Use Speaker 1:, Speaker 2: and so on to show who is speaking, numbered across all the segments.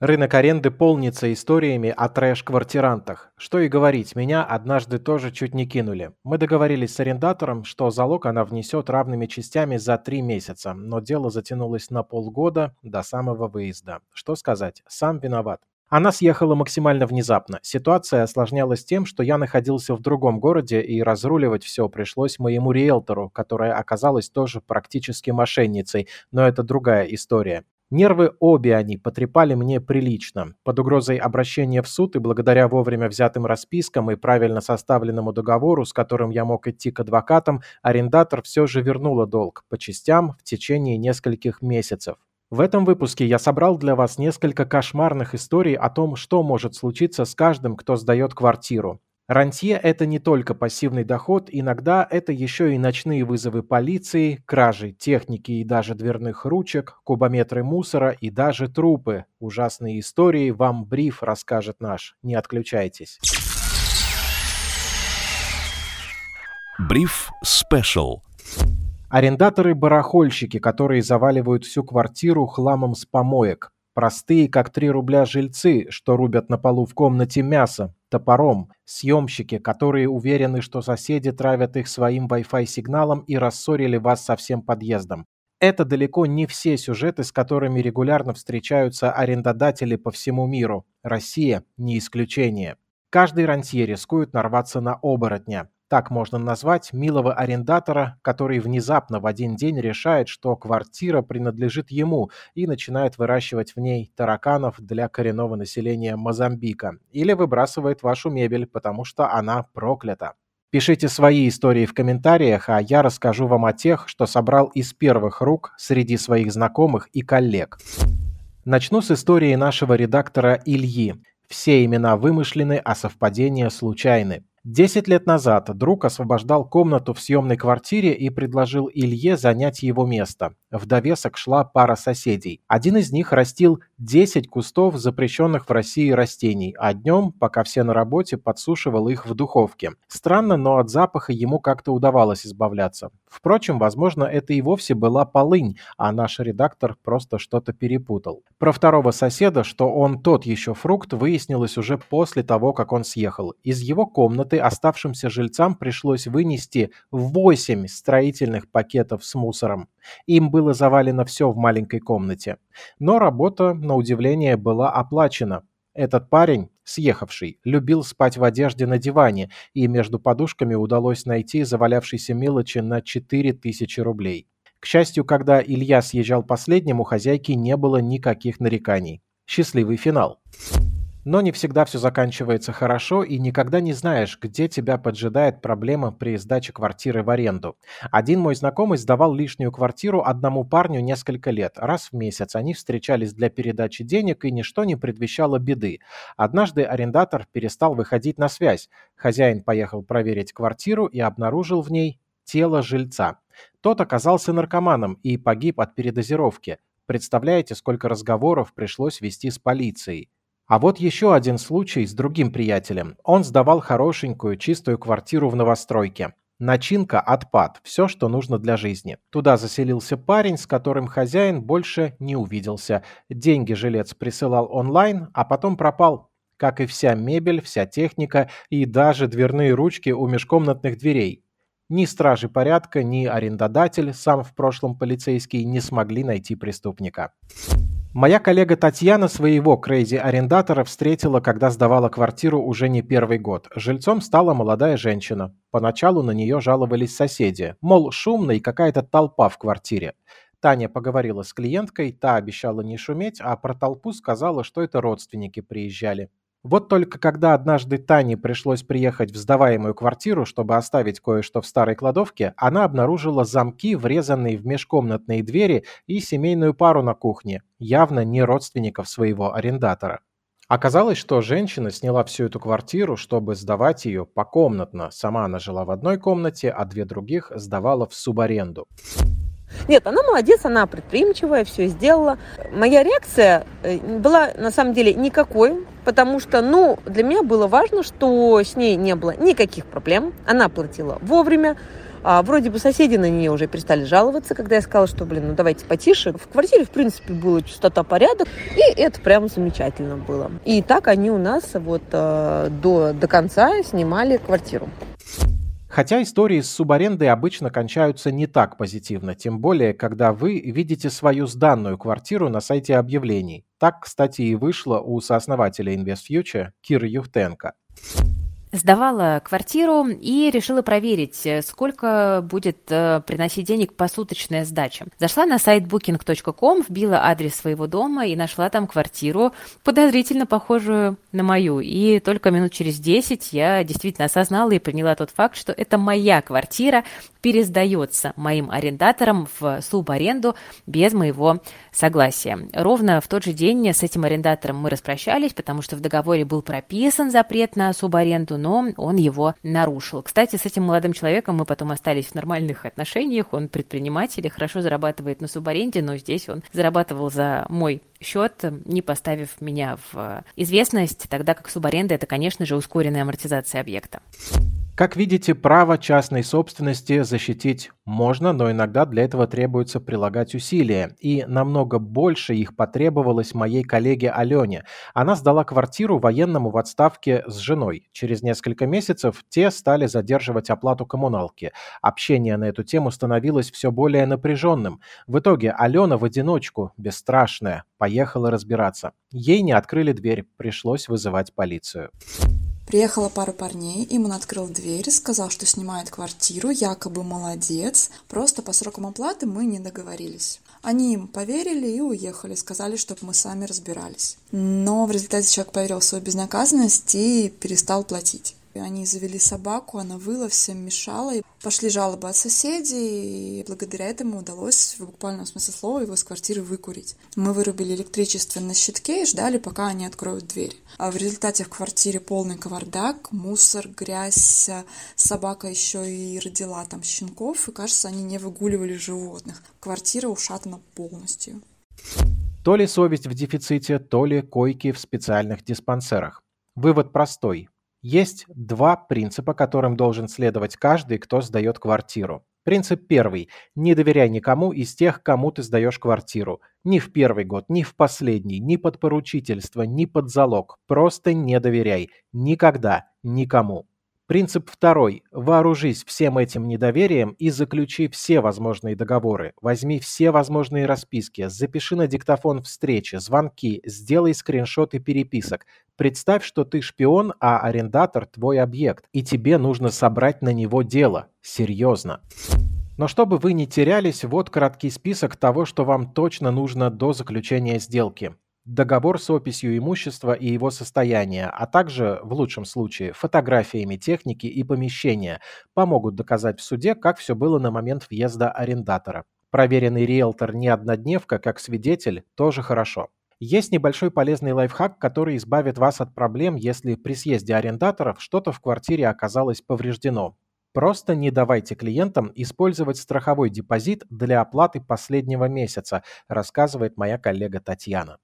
Speaker 1: Рынок аренды полнится историями о трэш-квартирантах. Что и говорить, меня однажды тоже чуть не кинули. Мы договорились с арендатором, что залог она внесет равными частями за три месяца, но дело затянулось на полгода до самого выезда. Что сказать, сам виноват. Она съехала максимально внезапно. Ситуация осложнялась тем, что я находился в другом городе, и разруливать все пришлось моему риэлтору, которая оказалась тоже практически мошенницей, но это другая история. Нервы обе они потрепали мне прилично. Под угрозой обращения в суд и благодаря вовремя взятым распискам и правильно составленному договору, с которым я мог идти к адвокатам, арендатор все же вернула долг по частям в течение нескольких месяцев. В этом выпуске я собрал для вас несколько кошмарных историй о том, что может случиться с каждым, кто сдает квартиру. Рантье – это не только пассивный доход, иногда это еще и ночные вызовы полиции, кражи техники и даже дверных ручек, кубометры мусора и даже трупы. Ужасные истории вам бриф расскажет наш. Не отключайтесь.
Speaker 2: Бриф спешл.
Speaker 1: Арендаторы-барахольщики, которые заваливают всю квартиру хламом с помоек. Простые, как 3 рубля жильцы, что рубят на полу в комнате мясо, топором. Съемщики, которые уверены, что соседи травят их своим Wi-Fi сигналом и рассорили вас со всем подъездом. Это далеко не все сюжеты, с которыми регулярно встречаются арендодатели по всему миру. Россия не исключение. Каждый рантье рискует нарваться на оборотня. Так можно назвать милого арендатора, который внезапно в один день решает, что квартира принадлежит ему и начинает выращивать в ней тараканов для коренного населения Мозамбика. Или выбрасывает вашу мебель, потому что она проклята. Пишите свои истории в комментариях, а я расскажу вам о тех, что собрал из первых рук среди своих знакомых и коллег. Начну с истории нашего редактора Ильи. Все имена вымышлены, а совпадения случайны. Десять лет назад друг освобождал комнату в съемной квартире и предложил Илье занять его место. В довесок шла пара соседей. Один из них растил 10 кустов запрещенных в России растений, а днем, пока все на работе, подсушивал их в духовке. Странно, но от запаха ему как-то удавалось избавляться. Впрочем, возможно, это и вовсе была полынь, а наш редактор просто что-то перепутал. Про второго соседа, что он тот еще фрукт, выяснилось уже после того, как он съехал. Из его комнаты оставшимся жильцам пришлось вынести 8 строительных пакетов с мусором. Им было завалено все в маленькой комнате. Но работа, на удивление, была оплачена. Этот парень, съехавший, любил спать в одежде на диване, и между подушками удалось найти завалявшейся мелочи на 4000 рублей. К счастью, когда Илья съезжал последним, у хозяйки не было никаких нареканий. Счастливый финал. Но не всегда все заканчивается хорошо, и никогда не знаешь, где тебя поджидает проблема при сдаче квартиры в аренду. Один мой знакомый сдавал лишнюю квартиру одному парню несколько лет. Раз в месяц они встречались для передачи денег, и ничто не предвещало беды. Однажды арендатор перестал выходить на связь. Хозяин поехал проверить квартиру и обнаружил в ней тело жильца. Тот оказался наркоманом и погиб от передозировки. Представляете, сколько разговоров пришлось вести с полицией. А вот еще один случай с другим приятелем. Он сдавал хорошенькую, чистую квартиру в новостройке. Начинка, отпад, все, что нужно для жизни. Туда заселился парень, с которым хозяин больше не увиделся. Деньги жилец присылал онлайн, а потом пропал. Как и вся мебель, вся техника и даже дверные ручки у межкомнатных дверей. Ни стражи порядка, ни арендодатель, сам в прошлом полицейский, не смогли найти преступника. Моя коллега Татьяна своего крейзи-арендатора встретила, когда сдавала квартиру уже не первый год. Жильцом стала молодая женщина. Поначалу на нее жаловались соседи. Мол, шумно и какая-то толпа в квартире. Таня поговорила с клиенткой, та обещала не шуметь, а про толпу сказала, что это родственники приезжали. Вот только когда однажды Тане пришлось приехать в сдаваемую квартиру, чтобы оставить кое-что в старой кладовке, она обнаружила замки, врезанные в межкомнатные двери и семейную пару на кухне, явно не родственников своего арендатора. Оказалось, что женщина сняла всю эту квартиру, чтобы сдавать ее покомнатно. Сама она жила в одной комнате, а две других сдавала в субаренду.
Speaker 3: Нет, она молодец, она предприимчивая, все сделала. Моя реакция э, была на самом деле никакой, потому что, ну, для меня было важно, что с ней не было никаких проблем. Она платила вовремя, А вроде бы соседи на нее уже перестали жаловаться, когда я сказала, что, блин, ну давайте потише. В квартире, в принципе, была чистота, порядок, и это прям замечательно было. И так они у нас вот э, до, до конца снимали квартиру.
Speaker 1: Хотя истории с субарендой обычно кончаются не так позитивно, тем более, когда вы видите свою сданную квартиру на сайте объявлений. Так, кстати, и вышло у сооснователя InvestFuture Киры Юхтенко.
Speaker 2: Сдавала квартиру и решила проверить, э, сколько будет э, приносить денег посуточная сдача. Зашла на сайт booking.com, вбила адрес своего дома и нашла там квартиру, подозрительно похожую на мою. И только минут через 10 я действительно осознала и приняла тот факт, что это моя квартира пересдается моим арендаторам в субаренду без моего согласия. Ровно в тот же день с этим арендатором мы распрощались, потому что в договоре был прописан запрет на субаренду, но он его нарушил. Кстати, с этим молодым человеком мы потом остались в нормальных отношениях. Он предприниматель и хорошо зарабатывает на субаренде, но здесь он зарабатывал за мой счет, не поставив меня в известность, тогда как субаренда – это, конечно же, ускоренная амортизация объекта.
Speaker 1: Как видите, право частной собственности защитить можно, но иногда для этого требуется прилагать усилия. И намного больше их потребовалось моей коллеге Алене. Она сдала квартиру военному в отставке с женой. Через несколько месяцев те стали задерживать оплату коммуналки. Общение на эту тему становилось все более напряженным. В итоге Алена в одиночку, бесстрашная, поехала разбираться. Ей не открыли дверь, пришлось вызывать полицию.
Speaker 4: Приехала пара парней, им он открыл дверь, сказал, что снимает квартиру, якобы молодец, просто по срокам оплаты мы не договорились. Они им поверили и уехали, сказали, чтобы мы сами разбирались. Но в результате человек поверил в свою безнаказанность и перестал платить. Они завели собаку, она выла, всем мешала. И пошли жалобы от соседей, и благодаря этому удалось в буквальном смысле слова его с квартиры выкурить. Мы вырубили электричество на щитке и ждали, пока они откроют дверь. А в результате в квартире полный кавардак, мусор, грязь, собака еще и родила там щенков, и кажется, они не выгуливали животных. Квартира ушатана полностью.
Speaker 1: То ли совесть в дефиците, то ли койки в специальных диспансерах. Вывод простой. Есть два принципа, которым должен следовать каждый, кто сдает квартиру. Принцип первый. Не доверяй никому из тех, кому ты сдаешь квартиру. Ни в первый год, ни в последний, ни под поручительство, ни под залог. Просто не доверяй. Никогда. Никому. Принцип второй. Вооружись всем этим недоверием и заключи все возможные договоры. Возьми все возможные расписки, запиши на диктофон встречи, звонки, сделай скриншоты переписок. Представь, что ты шпион, а арендатор твой объект, и тебе нужно собрать на него дело. Серьезно. Но чтобы вы не терялись, вот краткий список того, что вам точно нужно до заключения сделки договор с описью имущества и его состояния, а также, в лучшем случае, фотографиями техники и помещения помогут доказать в суде, как все было на момент въезда арендатора. Проверенный риэлтор не однодневка, как свидетель, тоже хорошо. Есть небольшой полезный лайфхак, который избавит вас от проблем, если при съезде арендаторов что-то в квартире оказалось повреждено. Просто не давайте клиентам использовать страховой депозит для оплаты последнего месяца, рассказывает моя коллега Татьяна.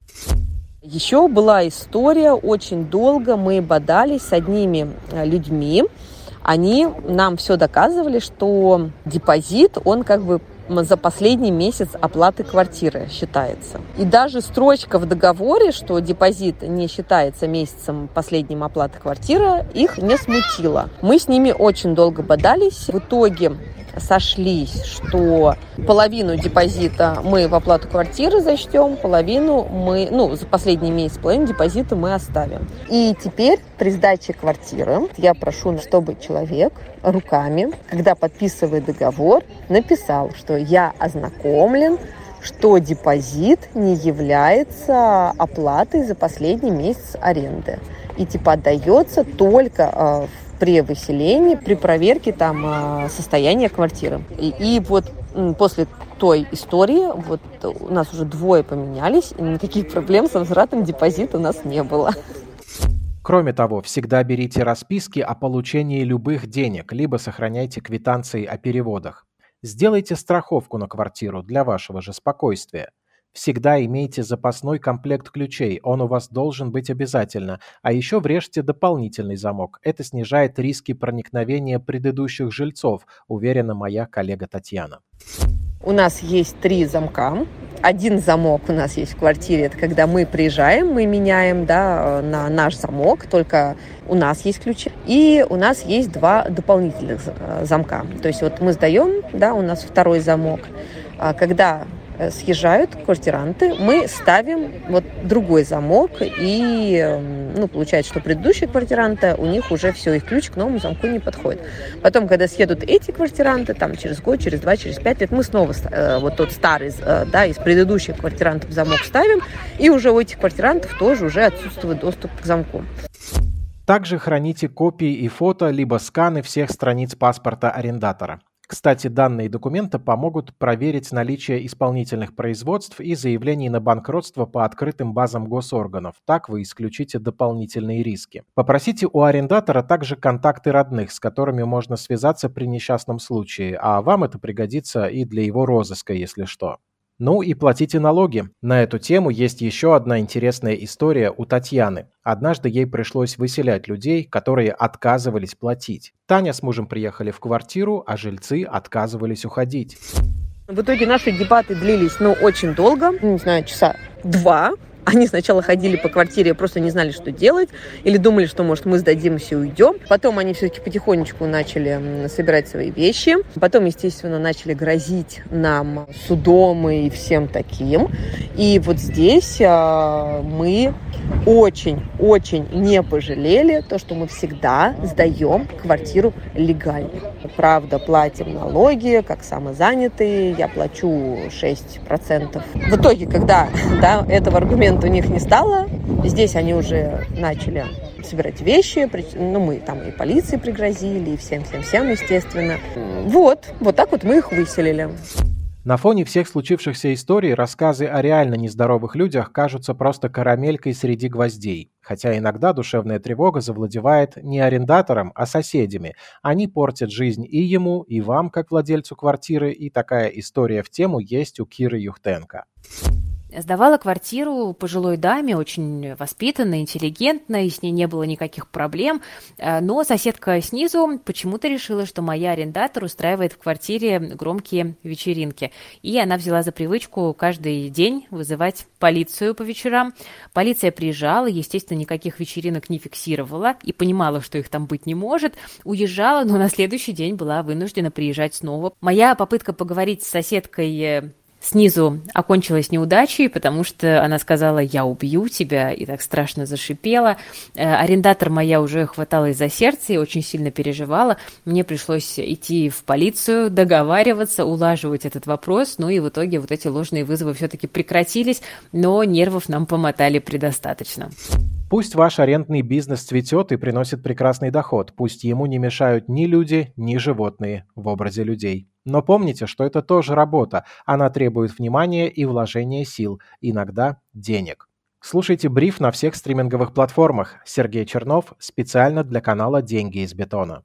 Speaker 3: Еще была история, очень долго мы бодались с одними э, людьми. Они нам все доказывали, что депозит, он как бы за последний месяц оплаты квартиры считается. И даже строчка в договоре, что депозит не считается месяцем последним оплаты квартиры, их не смутила. Мы с ними очень долго бодались. В итоге сошлись, что половину депозита мы в оплату квартиры зачтем, половину мы, ну, за последний месяц половину депозита мы оставим. И теперь при сдаче квартиры я прошу, чтобы человек руками, когда подписывает договор, написал, что я ознакомлен что депозит не является оплатой за последний месяц аренды. И типа отдается только э, при выселении, при проверке там а, состояния квартиры. И, и вот после той истории, вот у нас уже двое поменялись, и никаких проблем с возвратом депозита у нас не было.
Speaker 1: Кроме того, всегда берите расписки о получении любых денег, либо сохраняйте квитанции о переводах. Сделайте страховку на квартиру для вашего же спокойствия. Всегда имейте запасной комплект ключей, он у вас должен быть обязательно. А еще врежьте дополнительный замок. Это снижает риски проникновения предыдущих жильцов, уверена моя коллега Татьяна.
Speaker 3: У нас есть три замка. Один замок у нас есть в квартире, это когда мы приезжаем, мы меняем да, на наш замок, только у нас есть ключи. И у нас есть два дополнительных э, замка. То есть вот мы сдаем, да, у нас второй замок. А когда съезжают квартиранты, мы ставим вот другой замок, и эм, ну, получается, что предыдущие квартиранты, у них уже все, их ключ к новому замку не подходит. Потом, когда съедут эти квартиранты, там через год, через два, через пять лет, мы снова э, вот тот старый, э, да, из предыдущих квартирантов замок ставим, и уже у этих квартирантов тоже уже отсутствует доступ к замку.
Speaker 1: Также храните копии и фото, либо сканы всех страниц паспорта арендатора. Кстати, данные документа помогут проверить наличие исполнительных производств и заявлений на банкротство по открытым базам госорганов. Так вы исключите дополнительные риски. Попросите у арендатора также контакты родных, с которыми можно связаться при несчастном случае, а вам это пригодится и для его розыска, если что. Ну и платите налоги. На эту тему есть еще одна интересная история у Татьяны. Однажды ей пришлось выселять людей, которые отказывались платить. Таня с мужем приехали в квартиру, а жильцы отказывались уходить.
Speaker 3: В итоге наши дебаты длились, ну, очень долго, не знаю, часа два. Они сначала ходили по квартире, просто не знали, что делать, или думали, что, может, мы сдадимся и уйдем. Потом они все-таки потихонечку начали собирать свои вещи. Потом, естественно, начали грозить нам судом и всем таким. И вот здесь а, мы очень-очень не пожалели то, что мы всегда сдаем квартиру легально. Правда, платим налоги, как самозанятые, я плачу 6%. В итоге, когда да, этого аргумента у них не стало, здесь они уже начали собирать вещи, ну, мы там и полиции пригрозили, и всем-всем-всем, естественно. Вот, вот так вот мы их выселили.
Speaker 1: На фоне всех случившихся историй рассказы о реально нездоровых людях кажутся просто карамелькой среди гвоздей. Хотя иногда душевная тревога завладевает не арендатором, а соседями. Они портят жизнь и ему, и вам, как владельцу квартиры, и такая история в тему есть у Киры Юхтенко.
Speaker 2: Сдавала квартиру пожилой даме, очень воспитанной, интеллигентной, с ней не было никаких проблем, э, но соседка снизу почему-то решила, что моя арендатор устраивает в квартире громкие вечеринки. И она взяла за привычку каждый день вызывать полицию по вечерам. Полиция приезжала, естественно, никаких вечеринок не фиксировала и понимала, что их там быть не может. Уезжала, но на следующий день была вынуждена приезжать снова. Моя попытка поговорить с соседкой э, снизу окончилась неудачей, потому что она сказала «я убью тебя» и так страшно зашипела. Э, арендатор моя уже хваталась за сердце и очень сильно переживала. Мне пришлось идти в полицию, договариваться, улаживать этот вопрос. Ну и в итоге вот эти ложные вызовы все-таки прекратились, но нервов нам помотали предостаточно.
Speaker 1: Пусть ваш арендный бизнес цветет и приносит прекрасный доход, пусть ему не мешают ни люди, ни животные в образе людей. Но помните, что это тоже работа, она требует внимания и вложения сил, иногда денег. Слушайте бриф на всех стриминговых платформах. Сергей Чернов специально для канала «Деньги из бетона».